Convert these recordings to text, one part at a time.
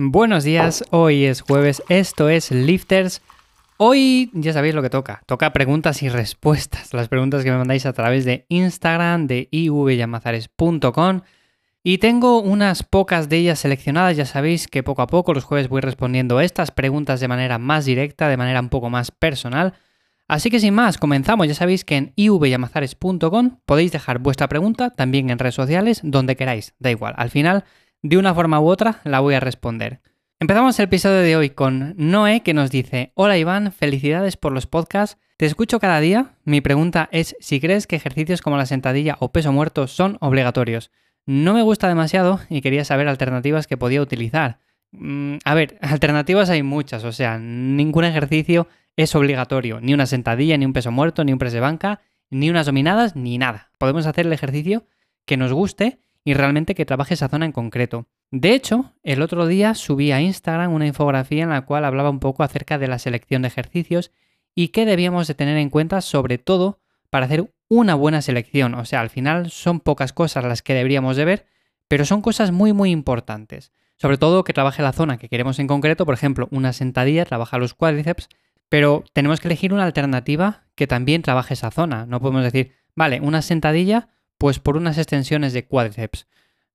Buenos días, hoy es jueves, esto es Lifters. Hoy ya sabéis lo que toca, toca preguntas y respuestas, las preguntas que me mandáis a través de Instagram, de ivyamazares.com. Y tengo unas pocas de ellas seleccionadas, ya sabéis que poco a poco los jueves voy respondiendo estas preguntas de manera más directa, de manera un poco más personal. Así que sin más, comenzamos. Ya sabéis que en ivyamazares.com podéis dejar vuestra pregunta, también en redes sociales, donde queráis, da igual. Al final de una forma u otra la voy a responder. Empezamos el episodio de hoy con Noé que nos dice, hola Iván, felicidades por los podcasts, te escucho cada día, mi pregunta es si crees que ejercicios como la sentadilla o peso muerto son obligatorios. No me gusta demasiado y quería saber alternativas que podía utilizar. Mm, a ver, alternativas hay muchas, o sea, ningún ejercicio es obligatorio, ni una sentadilla, ni un peso muerto, ni un press de banca, ni unas dominadas, ni nada. Podemos hacer el ejercicio que nos guste y realmente que trabaje esa zona en concreto. De hecho, el otro día subí a Instagram una infografía en la cual hablaba un poco acerca de la selección de ejercicios y qué debíamos de tener en cuenta sobre todo para hacer una buena selección. O sea, al final son pocas cosas las que deberíamos de ver, pero son cosas muy muy importantes. Sobre todo que trabaje la zona que queremos en concreto, por ejemplo, una sentadilla trabaja los cuádriceps, pero tenemos que elegir una alternativa que también trabaje esa zona. No podemos decir, vale, una sentadilla pues por unas extensiones de cuádriceps.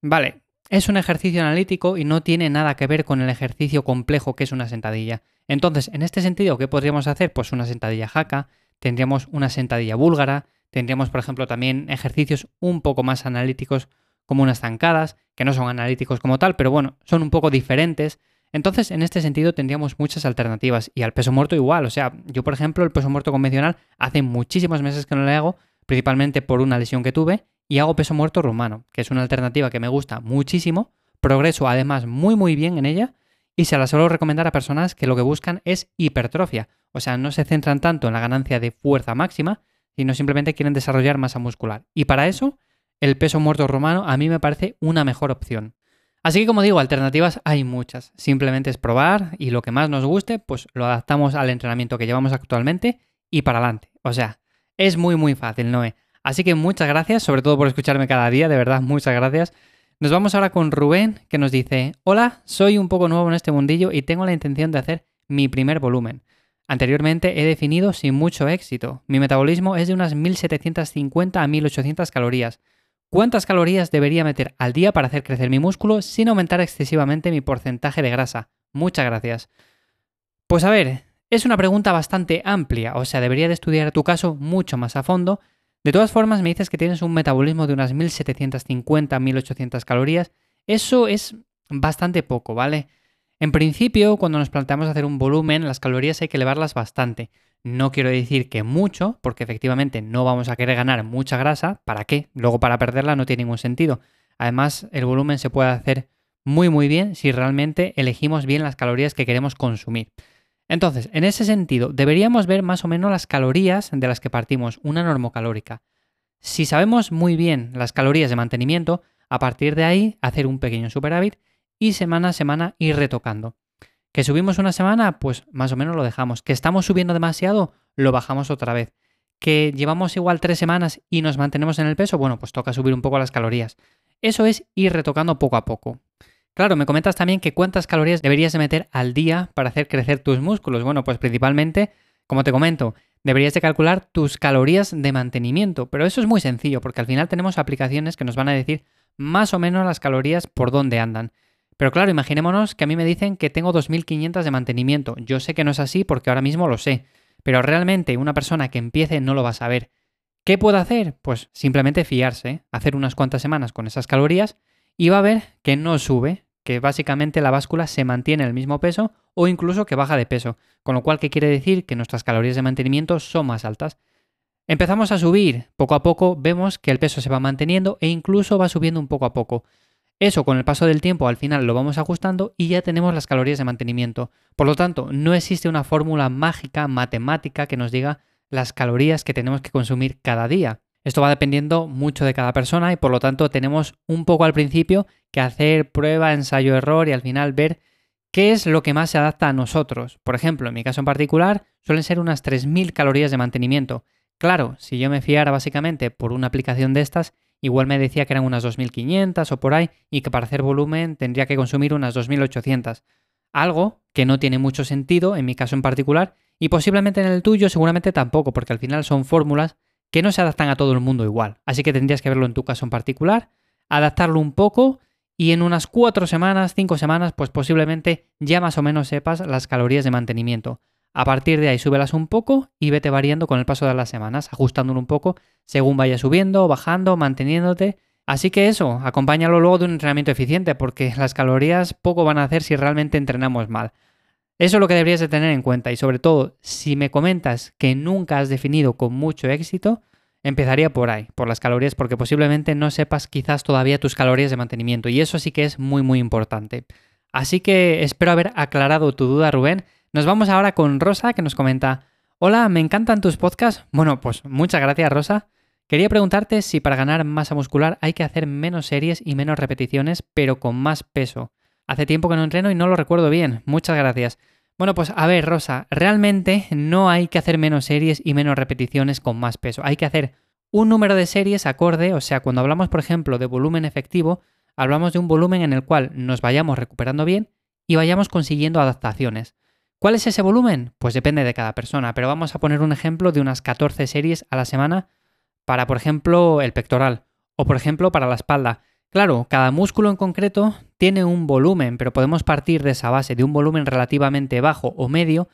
Vale, es un ejercicio analítico y no tiene nada que ver con el ejercicio complejo que es una sentadilla. Entonces, en este sentido, ¿qué podríamos hacer? Pues una sentadilla jaca, tendríamos una sentadilla búlgara, tendríamos, por ejemplo, también ejercicios un poco más analíticos como unas zancadas, que no son analíticos como tal, pero bueno, son un poco diferentes. Entonces, en este sentido, tendríamos muchas alternativas. Y al peso muerto igual. O sea, yo, por ejemplo, el peso muerto convencional hace muchísimos meses que no le hago, principalmente por una lesión que tuve, y hago peso muerto rumano, que es una alternativa que me gusta muchísimo, progreso además muy muy bien en ella y se la suelo recomendar a personas que lo que buscan es hipertrofia, o sea, no se centran tanto en la ganancia de fuerza máxima, sino simplemente quieren desarrollar masa muscular. Y para eso, el peso muerto romano a mí me parece una mejor opción. Así que como digo, alternativas hay muchas. Simplemente es probar y lo que más nos guste, pues lo adaptamos al entrenamiento que llevamos actualmente y para adelante. O sea, es muy muy fácil, Noé. Así que muchas gracias, sobre todo por escucharme cada día, de verdad, muchas gracias. Nos vamos ahora con Rubén, que nos dice, hola, soy un poco nuevo en este mundillo y tengo la intención de hacer mi primer volumen. Anteriormente he definido sin mucho éxito. Mi metabolismo es de unas 1750 a 1800 calorías. ¿Cuántas calorías debería meter al día para hacer crecer mi músculo sin aumentar excesivamente mi porcentaje de grasa? Muchas gracias. Pues a ver, es una pregunta bastante amplia, o sea, debería de estudiar tu caso mucho más a fondo de todas formas, me dices que tienes un metabolismo de unas 1750-1800 calorías. Eso es bastante poco, ¿vale? En principio, cuando nos planteamos hacer un volumen, las calorías hay que elevarlas bastante. No quiero decir que mucho, porque efectivamente no vamos a querer ganar mucha grasa. ¿Para qué? Luego para perderla no tiene ningún sentido. Además, el volumen se puede hacer muy muy bien si realmente elegimos bien las calorías que queremos consumir. Entonces, en ese sentido, deberíamos ver más o menos las calorías de las que partimos, una normocalórica. Si sabemos muy bien las calorías de mantenimiento, a partir de ahí hacer un pequeño superávit y semana a semana ir retocando. ¿Que subimos una semana? Pues más o menos lo dejamos. ¿Que estamos subiendo demasiado? Lo bajamos otra vez. ¿Que llevamos igual tres semanas y nos mantenemos en el peso? Bueno, pues toca subir un poco las calorías. Eso es ir retocando poco a poco. Claro, me comentas también que cuántas calorías deberías de meter al día para hacer crecer tus músculos. Bueno, pues principalmente, como te comento, deberías de calcular tus calorías de mantenimiento, pero eso es muy sencillo porque al final tenemos aplicaciones que nos van a decir más o menos las calorías por dónde andan. Pero claro, imaginémonos que a mí me dicen que tengo 2500 de mantenimiento. Yo sé que no es así porque ahora mismo lo sé, pero realmente una persona que empiece no lo va a saber. ¿Qué puedo hacer? Pues simplemente fiarse, hacer unas cuantas semanas con esas calorías y va a ver que no sube, que básicamente la báscula se mantiene el mismo peso o incluso que baja de peso, con lo cual ¿qué quiere decir? Que nuestras calorías de mantenimiento son más altas. Empezamos a subir, poco a poco vemos que el peso se va manteniendo e incluso va subiendo un poco a poco. Eso con el paso del tiempo al final lo vamos ajustando y ya tenemos las calorías de mantenimiento. Por lo tanto, no existe una fórmula mágica, matemática, que nos diga las calorías que tenemos que consumir cada día. Esto va dependiendo mucho de cada persona y por lo tanto tenemos un poco al principio que hacer prueba, ensayo, error y al final ver qué es lo que más se adapta a nosotros. Por ejemplo, en mi caso en particular, suelen ser unas 3.000 calorías de mantenimiento. Claro, si yo me fiara básicamente por una aplicación de estas, igual me decía que eran unas 2.500 o por ahí y que para hacer volumen tendría que consumir unas 2.800. Algo que no tiene mucho sentido en mi caso en particular y posiblemente en el tuyo seguramente tampoco porque al final son fórmulas que no se adaptan a todo el mundo igual. Así que tendrías que verlo en tu caso en particular, adaptarlo un poco y en unas 4 semanas, 5 semanas pues posiblemente ya más o menos sepas las calorías de mantenimiento. A partir de ahí súbelas un poco y vete variando con el paso de las semanas, ajustándolo un poco según vaya subiendo, bajando, manteniéndote. Así que eso, acompáñalo luego de un entrenamiento eficiente, porque las calorías poco van a hacer si realmente entrenamos mal. Eso es lo que deberías de tener en cuenta y sobre todo, si me comentas que nunca has definido con mucho éxito, empezaría por ahí, por las calorías, porque posiblemente no sepas quizás todavía tus calorías de mantenimiento y eso sí que es muy muy importante. Así que espero haber aclarado tu duda, Rubén. Nos vamos ahora con Rosa, que nos comenta, hola, me encantan tus podcasts. Bueno, pues muchas gracias, Rosa. Quería preguntarte si para ganar masa muscular hay que hacer menos series y menos repeticiones, pero con más peso. Hace tiempo que no entreno y no lo recuerdo bien. Muchas gracias. Bueno, pues a ver, Rosa, realmente no hay que hacer menos series y menos repeticiones con más peso. Hay que hacer un número de series acorde, o sea, cuando hablamos, por ejemplo, de volumen efectivo, hablamos de un volumen en el cual nos vayamos recuperando bien y vayamos consiguiendo adaptaciones. ¿Cuál es ese volumen? Pues depende de cada persona, pero vamos a poner un ejemplo de unas 14 series a la semana para, por ejemplo, el pectoral o, por ejemplo, para la espalda. Claro, cada músculo en concreto tiene un volumen, pero podemos partir de esa base, de un volumen relativamente bajo o medio,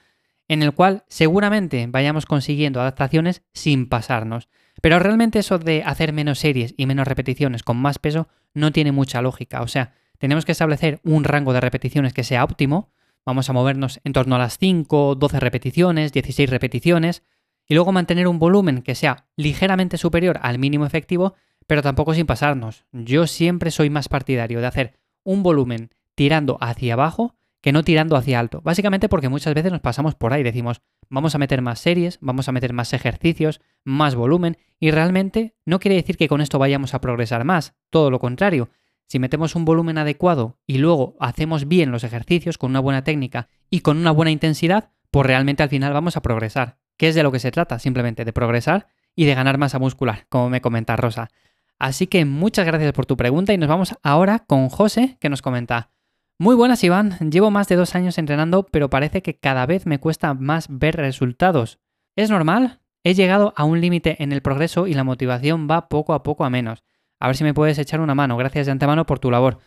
en el cual seguramente vayamos consiguiendo adaptaciones sin pasarnos. Pero realmente eso de hacer menos series y menos repeticiones con más peso no tiene mucha lógica. O sea, tenemos que establecer un rango de repeticiones que sea óptimo, Vamos a movernos en torno a las 5, 12 repeticiones, 16 repeticiones, y luego mantener un volumen que sea ligeramente superior al mínimo efectivo, pero tampoco sin pasarnos. Yo siempre soy más partidario de hacer un volumen tirando hacia abajo que no tirando hacia alto. Básicamente porque muchas veces nos pasamos por ahí, decimos, vamos a meter más series, vamos a meter más ejercicios, más volumen, y realmente no quiere decir que con esto vayamos a progresar más, todo lo contrario, si metemos un volumen adecuado y luego hacemos bien los ejercicios con una buena técnica y con una buena intensidad, pues realmente al final vamos a progresar. ¿Qué es de lo que se trata? Simplemente de progresar y de ganar masa muscular, como me comenta Rosa. Así que muchas gracias por tu pregunta y nos vamos ahora con José, que nos comenta. Muy buenas, Iván. Llevo más de dos años entrenando, pero parece que cada vez me cuesta más ver resultados. ¿Es normal? He llegado a un límite en el progreso y la motivación va poco a poco a menos. A ver si me puedes echar una mano. Gracias de antemano por tu labor.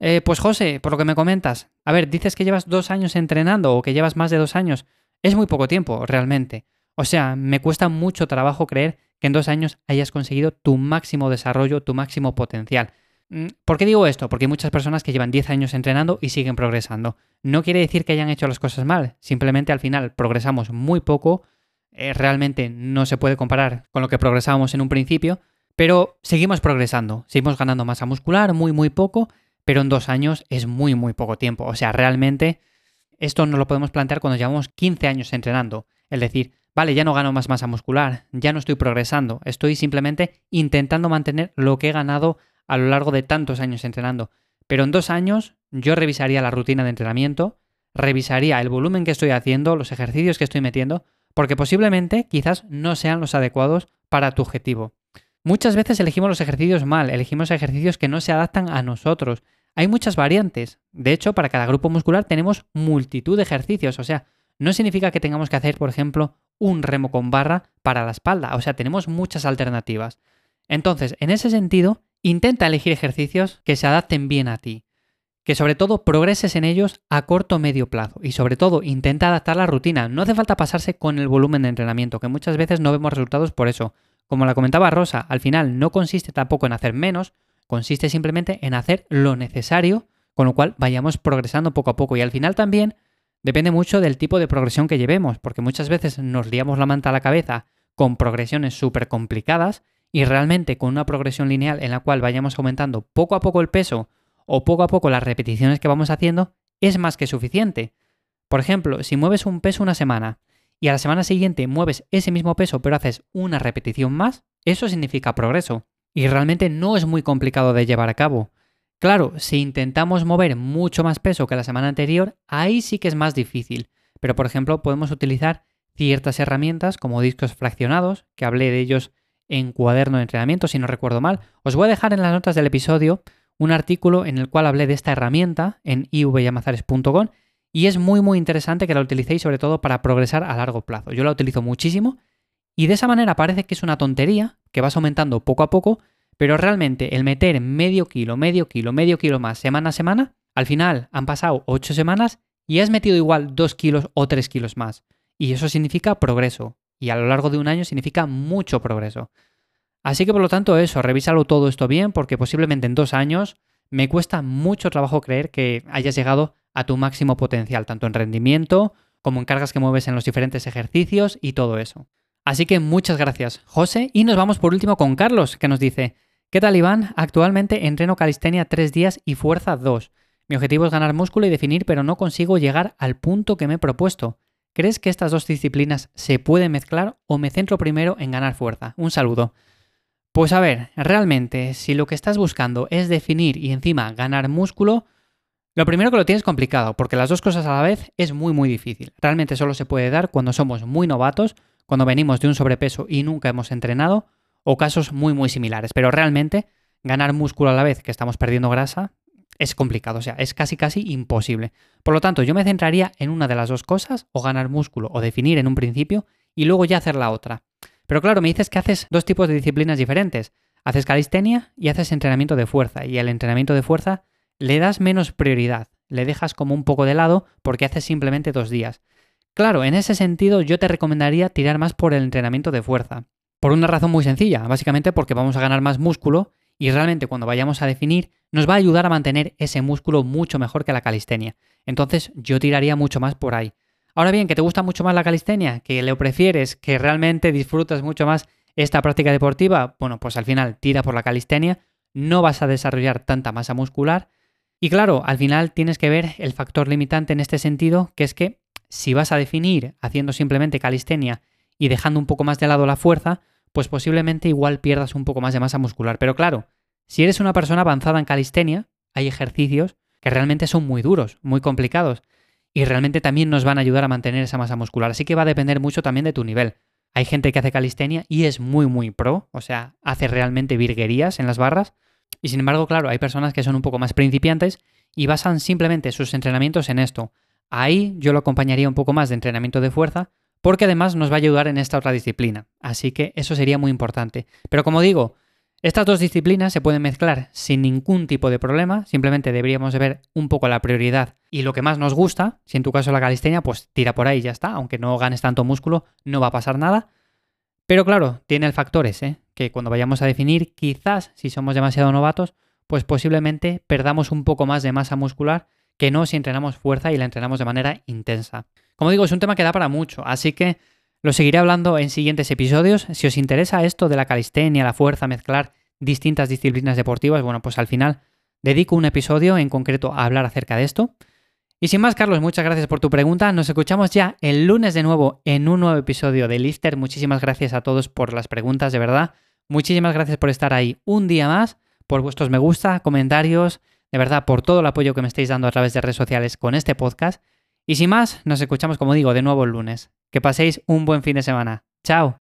Eh, pues José, por lo que me comentas, a ver, dices que llevas dos años entrenando o que llevas más de dos años. Es muy poco tiempo, realmente. O sea, me cuesta mucho trabajo creer que en dos años hayas conseguido tu máximo desarrollo, tu máximo potencial. Mm, ¿Por qué digo esto? Porque hay muchas personas que llevan 10 años entrenando y siguen progresando. No quiere decir que hayan hecho las cosas mal, simplemente al final progresamos muy poco, eh, realmente no se puede comparar con lo que progresábamos en un principio, pero seguimos progresando, seguimos ganando masa muscular, muy, muy poco, pero en dos años es muy, muy poco tiempo. O sea, realmente esto no lo podemos plantear cuando llevamos 15 años entrenando. Es decir, vale, ya no gano más masa muscular, ya no estoy progresando, estoy simplemente intentando mantener lo que he ganado a lo largo de tantos años entrenando. Pero en dos años yo revisaría la rutina de entrenamiento, revisaría el volumen que estoy haciendo, los ejercicios que estoy metiendo, porque posiblemente quizás no sean los adecuados para tu objetivo. Muchas veces elegimos los ejercicios mal, elegimos ejercicios que no se adaptan a nosotros. Hay muchas variantes. De hecho, para cada grupo muscular tenemos multitud de ejercicios. O sea, no significa que tengamos que hacer, por ejemplo, un remo con barra para la espalda. O sea, tenemos muchas alternativas. Entonces, en ese sentido, intenta elegir ejercicios que se adapten bien a ti. Que sobre todo progreses en ellos a corto o medio plazo. Y sobre todo, intenta adaptar la rutina. No hace falta pasarse con el volumen de entrenamiento, que muchas veces no vemos resultados por eso. Como la comentaba Rosa, al final no consiste tampoco en hacer menos, consiste simplemente en hacer lo necesario, con lo cual vayamos progresando poco a poco. Y al final también depende mucho del tipo de progresión que llevemos, porque muchas veces nos liamos la manta a la cabeza con progresiones súper complicadas y realmente con una progresión lineal en la cual vayamos aumentando poco a poco el peso o poco a poco las repeticiones que vamos haciendo, es más que suficiente. Por ejemplo, si mueves un peso una semana y a la semana siguiente mueves ese mismo peso pero haces una repetición más, eso significa progreso. Y realmente no es muy complicado de llevar a cabo. Claro, si intentamos mover mucho más peso que la semana anterior, ahí sí que es más difícil. Pero por ejemplo, podemos utilizar ciertas herramientas como discos fraccionados, que hablé de ellos en cuaderno de entrenamiento, si no recuerdo mal. Os voy a dejar en las notas del episodio un artículo en el cual hablé de esta herramienta en ivyamazares.com y es muy muy interesante que la utilicéis sobre todo para progresar a largo plazo. Yo la utilizo muchísimo y de esa manera parece que es una tontería, que vas aumentando poco a poco, pero realmente el meter medio kilo, medio kilo, medio kilo más semana a semana, al final han pasado 8 semanas y has metido igual 2 kilos o 3 kilos más. Y eso significa progreso. Y a lo largo de un año significa mucho progreso. Así que por lo tanto eso, revísalo todo esto bien porque posiblemente en dos años me cuesta mucho trabajo creer que hayas llegado a tu máximo potencial, tanto en rendimiento como en cargas que mueves en los diferentes ejercicios y todo eso. Así que muchas gracias, José. Y nos vamos por último con Carlos, que nos dice, ¿qué tal Iván? Actualmente entreno calistenia 3 días y fuerza 2. Mi objetivo es ganar músculo y definir, pero no consigo llegar al punto que me he propuesto. ¿Crees que estas dos disciplinas se pueden mezclar o me centro primero en ganar fuerza? Un saludo. Pues a ver, realmente, si lo que estás buscando es definir y encima ganar músculo, lo primero que lo tienes complicado, porque las dos cosas a la vez es muy muy difícil. Realmente solo se puede dar cuando somos muy novatos, cuando venimos de un sobrepeso y nunca hemos entrenado, o casos muy muy similares. Pero realmente ganar músculo a la vez que estamos perdiendo grasa es complicado, o sea, es casi casi imposible. Por lo tanto, yo me centraría en una de las dos cosas, o ganar músculo o definir en un principio, y luego ya hacer la otra. Pero claro, me dices que haces dos tipos de disciplinas diferentes. Haces calistenia y haces entrenamiento de fuerza. Y al entrenamiento de fuerza le das menos prioridad. Le dejas como un poco de lado porque haces simplemente dos días. Claro, en ese sentido yo te recomendaría tirar más por el entrenamiento de fuerza. Por una razón muy sencilla, básicamente porque vamos a ganar más músculo y realmente cuando vayamos a definir nos va a ayudar a mantener ese músculo mucho mejor que la calistenia. Entonces yo tiraría mucho más por ahí. Ahora bien, que te gusta mucho más la calistenia, que lo prefieres, que realmente disfrutas mucho más esta práctica deportiva, bueno, pues al final tira por la calistenia, no vas a desarrollar tanta masa muscular. Y claro, al final tienes que ver el factor limitante en este sentido, que es que si vas a definir haciendo simplemente calistenia y dejando un poco más de lado la fuerza, pues posiblemente igual pierdas un poco más de masa muscular. Pero claro, si eres una persona avanzada en calistenia, hay ejercicios que realmente son muy duros, muy complicados y realmente también nos van a ayudar a mantener esa masa muscular. Así que va a depender mucho también de tu nivel. Hay gente que hace calistenia y es muy, muy pro, o sea, hace realmente virguerías en las barras. Y sin embargo, claro, hay personas que son un poco más principiantes y basan simplemente sus entrenamientos en esto. Ahí yo lo acompañaría un poco más de entrenamiento de fuerza, porque además nos va a ayudar en esta otra disciplina. Así que eso sería muy importante. Pero como digo, estas dos disciplinas se pueden mezclar sin ningún tipo de problema, simplemente deberíamos ver un poco la prioridad y lo que más nos gusta, si en tu caso la calistenia, pues tira por ahí y ya está, aunque no ganes tanto músculo, no va a pasar nada. Pero claro, tiene el factor ese, que cuando vayamos a definir, quizás si somos demasiado novatos, pues posiblemente perdamos un poco más de masa muscular que no si entrenamos fuerza y la entrenamos de manera intensa. Como digo, es un tema que da para mucho, así que lo seguiré hablando en siguientes episodios. Si os interesa esto de la calistenia, la fuerza, mezclar distintas disciplinas deportivas, bueno, pues al final dedico un episodio en concreto a hablar acerca de esto. Y sin más, Carlos, muchas gracias por tu pregunta. Nos escuchamos ya el lunes de nuevo en un nuevo episodio de Lifter. Muchísimas gracias a todos por las preguntas, de verdad. Muchísimas gracias por estar ahí un día más, por vuestros me gusta, comentarios, de verdad, por todo el apoyo que me estáis dando a través de redes sociales con este podcast. Y sin más, nos escuchamos, como digo, de nuevo el lunes. Que paséis un buen fin de semana. Chao.